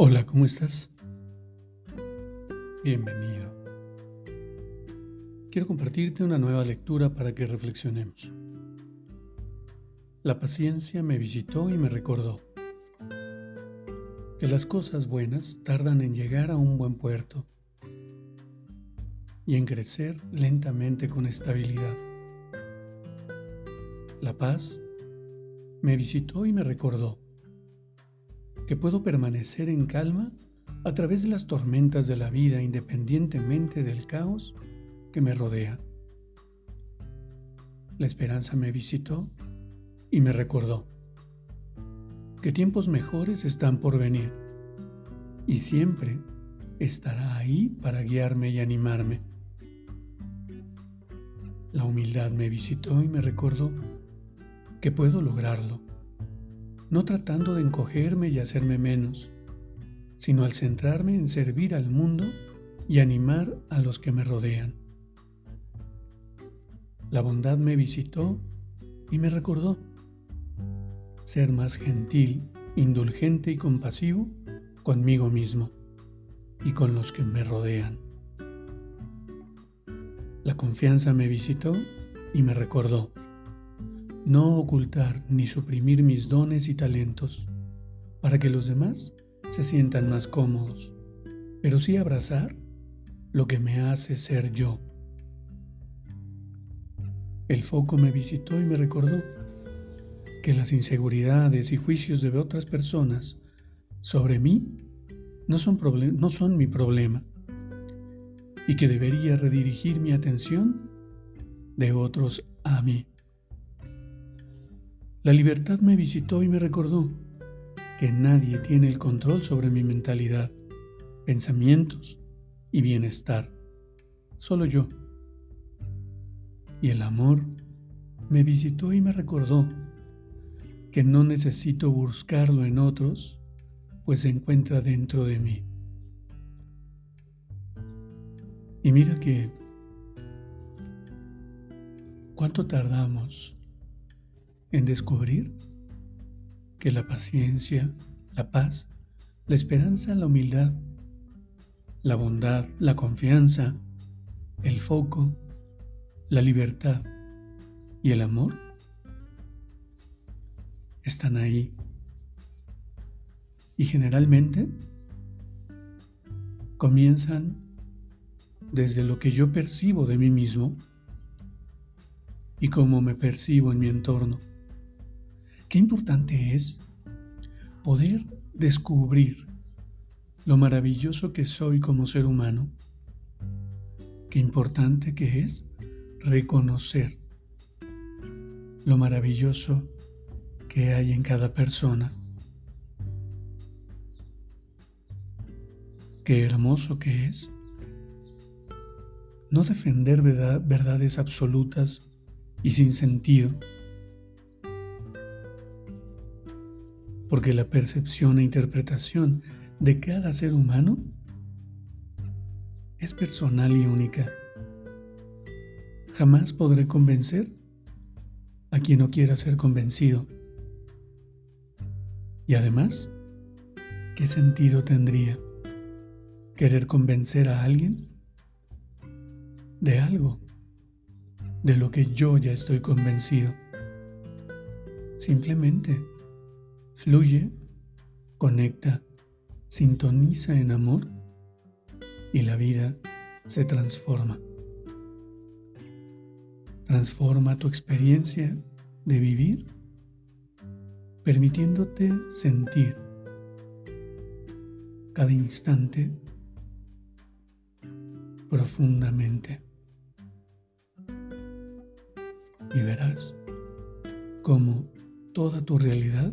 Hola, ¿cómo estás? Bienvenido. Quiero compartirte una nueva lectura para que reflexionemos. La paciencia me visitó y me recordó que las cosas buenas tardan en llegar a un buen puerto y en crecer lentamente con estabilidad. La paz me visitó y me recordó que puedo permanecer en calma a través de las tormentas de la vida independientemente del caos que me rodea. La esperanza me visitó y me recordó que tiempos mejores están por venir y siempre estará ahí para guiarme y animarme. La humildad me visitó y me recordó que puedo lograrlo no tratando de encogerme y hacerme menos, sino al centrarme en servir al mundo y animar a los que me rodean. La bondad me visitó y me recordó ser más gentil, indulgente y compasivo conmigo mismo y con los que me rodean. La confianza me visitó y me recordó no ocultar ni suprimir mis dones y talentos para que los demás se sientan más cómodos, pero sí abrazar lo que me hace ser yo. El foco me visitó y me recordó que las inseguridades y juicios de otras personas sobre mí no son, no son mi problema y que debería redirigir mi atención de otros a mí. La libertad me visitó y me recordó que nadie tiene el control sobre mi mentalidad, pensamientos y bienestar, solo yo. Y el amor me visitó y me recordó que no necesito buscarlo en otros, pues se encuentra dentro de mí. Y mira que, ¿cuánto tardamos en descubrir que la paciencia, la paz, la esperanza, la humildad, la bondad, la confianza, el foco, la libertad y el amor están ahí. Y generalmente comienzan desde lo que yo percibo de mí mismo y cómo me percibo en mi entorno. Qué importante es poder descubrir lo maravilloso que soy como ser humano. Qué importante que es reconocer lo maravilloso que hay en cada persona. Qué hermoso que es no defender verdades absolutas y sin sentido porque la percepción e interpretación de cada ser humano es personal y única. Jamás podré convencer a quien no quiera ser convencido. Y además, ¿qué sentido tendría querer convencer a alguien de algo de lo que yo ya estoy convencido? Simplemente fluye, conecta, sintoniza en amor y la vida se transforma. Transforma tu experiencia de vivir permitiéndote sentir cada instante profundamente y verás cómo toda tu realidad